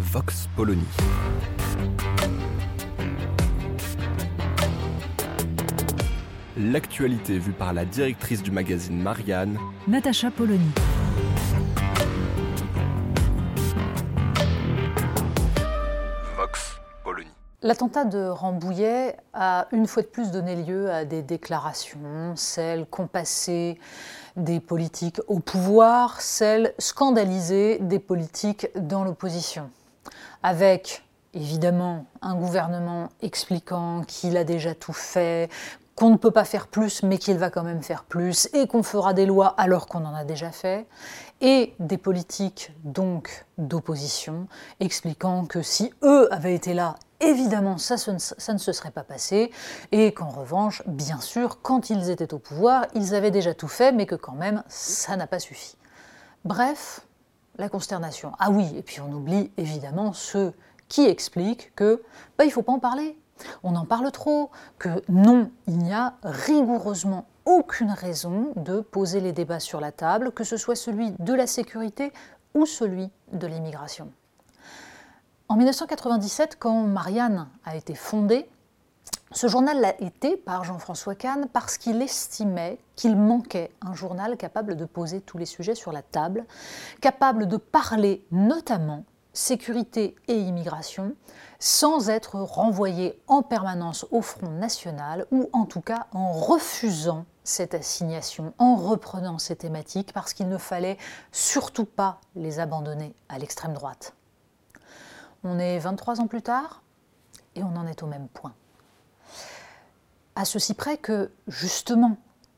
Vox Polony. L'actualité vue par la directrice du magazine Marianne, Natacha Polony. Vox Polony. L'attentat de Rambouillet a une fois de plus donné lieu à des déclarations, celles compassées des politiques au pouvoir, celles scandalisées des politiques dans l'opposition. Avec évidemment un gouvernement expliquant qu'il a déjà tout fait, qu'on ne peut pas faire plus, mais qu'il va quand même faire plus, et qu'on fera des lois alors qu'on en a déjà fait, et des politiques donc d'opposition expliquant que si eux avaient été là, évidemment ça, ne, ça ne se serait pas passé, et qu'en revanche, bien sûr, quand ils étaient au pouvoir, ils avaient déjà tout fait, mais que quand même, ça n'a pas suffi. Bref, la consternation. Ah oui, et puis on oublie évidemment ceux qui expliquent que bah, il ne faut pas en parler, on en parle trop, que non, il n'y a rigoureusement aucune raison de poser les débats sur la table, que ce soit celui de la sécurité ou celui de l'immigration. En 1997, quand Marianne a été fondée, ce journal l'a été par Jean-François Kahn parce qu'il estimait qu'il manquait un journal capable de poser tous les sujets sur la table, capable de parler notamment sécurité et immigration, sans être renvoyé en permanence au Front national, ou en tout cas en refusant cette assignation, en reprenant ces thématiques, parce qu'il ne fallait surtout pas les abandonner à l'extrême droite. On est 23 ans plus tard, et on en est au même point. À ceci près que, justement,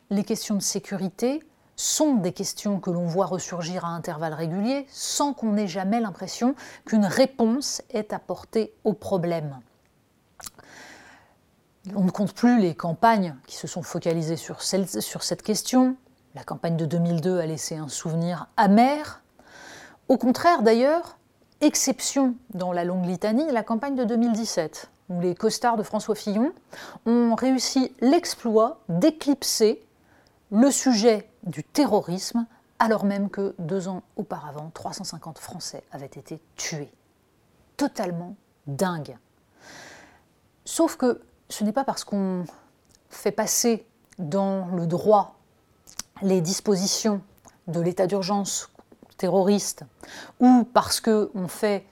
les questions de sécurité sont des questions que l'on voit ressurgir à intervalles réguliers sans qu'on ait jamais l'impression qu'une réponse est apportée au problème. On ne compte plus les campagnes qui se sont focalisées sur, sur cette question. La campagne de 2002 a laissé un souvenir amer. Au contraire, d'ailleurs, exception dans la longue litanie, la campagne de 2017, les costards de François Fillon ont réussi l'exploit d'éclipser le sujet du terrorisme, alors même que deux ans auparavant, 350 Français avaient été tués. Totalement dingue. Sauf que ce n'est pas parce qu'on fait passer dans le droit les dispositions de l'état d'urgence terroriste ou parce qu'on fait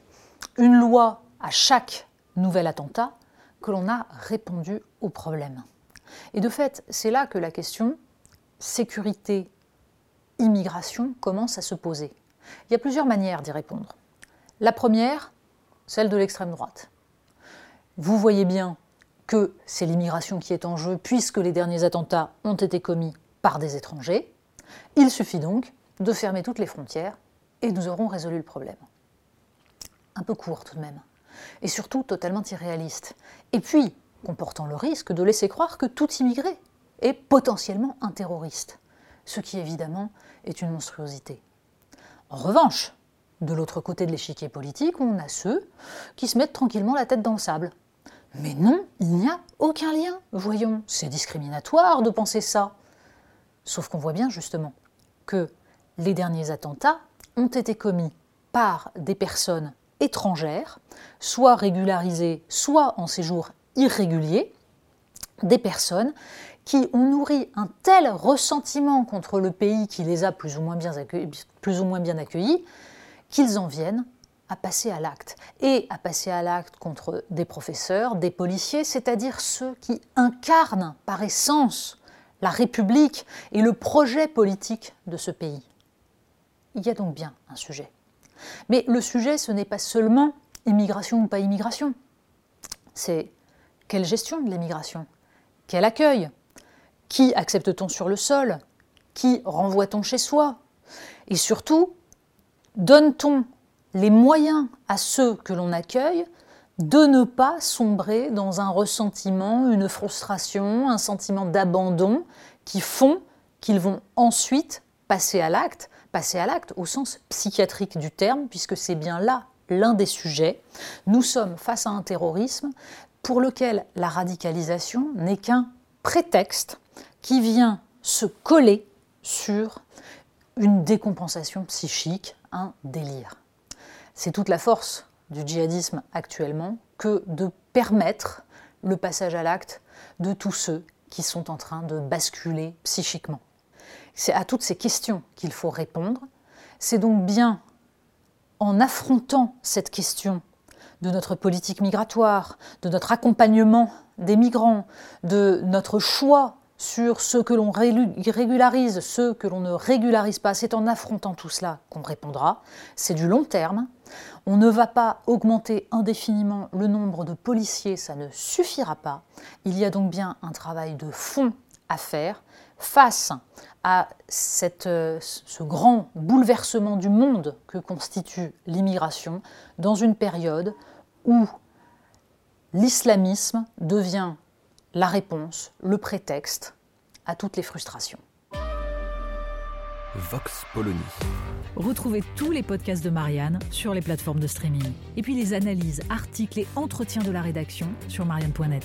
une loi à chaque nouvel attentat que l'on a répondu au problème. Et de fait, c'est là que la question sécurité, immigration commence à se poser. Il y a plusieurs manières d'y répondre. La première, celle de l'extrême droite. Vous voyez bien que c'est l'immigration qui est en jeu puisque les derniers attentats ont été commis par des étrangers. Il suffit donc de fermer toutes les frontières et nous aurons résolu le problème. Un peu court tout de même. Et surtout totalement irréaliste. Et puis, comportant le risque de laisser croire que tout immigré est potentiellement un terroriste, ce qui évidemment est une monstruosité. En revanche, de l'autre côté de l'échiquier politique, on a ceux qui se mettent tranquillement la tête dans le sable. Mais non, il n'y a aucun lien. Voyons, c'est discriminatoire de penser ça. Sauf qu'on voit bien justement que les derniers attentats ont été commis par des personnes étrangères, soit régularisées, soit en séjour irrégulier, des personnes qui ont nourri un tel ressentiment contre le pays qui les a plus ou moins bien accueillis, qu'ils en viennent à passer à l'acte. Et à passer à l'acte contre des professeurs, des policiers, c'est-à-dire ceux qui incarnent par essence la République et le projet politique de ce pays. Il y a donc bien un sujet. Mais le sujet, ce n'est pas seulement immigration ou pas immigration. C'est quelle gestion de l'immigration? Quel accueil? Qui accepte-t-on sur le sol? Qui renvoie-t-on chez soi? Et surtout, donne-t-on les moyens à ceux que l'on accueille de ne pas sombrer dans un ressentiment, une frustration, un sentiment d'abandon qui font qu'ils vont ensuite passer à l'acte, passer à l'acte au sens psychiatrique du terme, puisque c'est bien là l'un des sujets. Nous sommes face à un terrorisme pour lequel la radicalisation n'est qu'un prétexte qui vient se coller sur une décompensation psychique, un délire. C'est toute la force du djihadisme actuellement que de permettre le passage à l'acte de tous ceux qui sont en train de basculer psychiquement. C'est à toutes ces questions qu'il faut répondre. C'est donc bien en affrontant cette question de notre politique migratoire, de notre accompagnement des migrants, de notre choix sur ce que l'on régularise, ce que l'on ne régularise pas. C'est en affrontant tout cela qu'on répondra. C'est du long terme. On ne va pas augmenter indéfiniment le nombre de policiers, ça ne suffira pas. Il y a donc bien un travail de fond à faire face à euh, ce grand bouleversement du monde que constitue l'immigration dans une période où l'islamisme devient la réponse, le prétexte à toutes les frustrations. Vox Polony. Retrouvez tous les podcasts de Marianne sur les plateformes de streaming. Et puis les analyses, articles et entretiens de la rédaction sur marianne.net.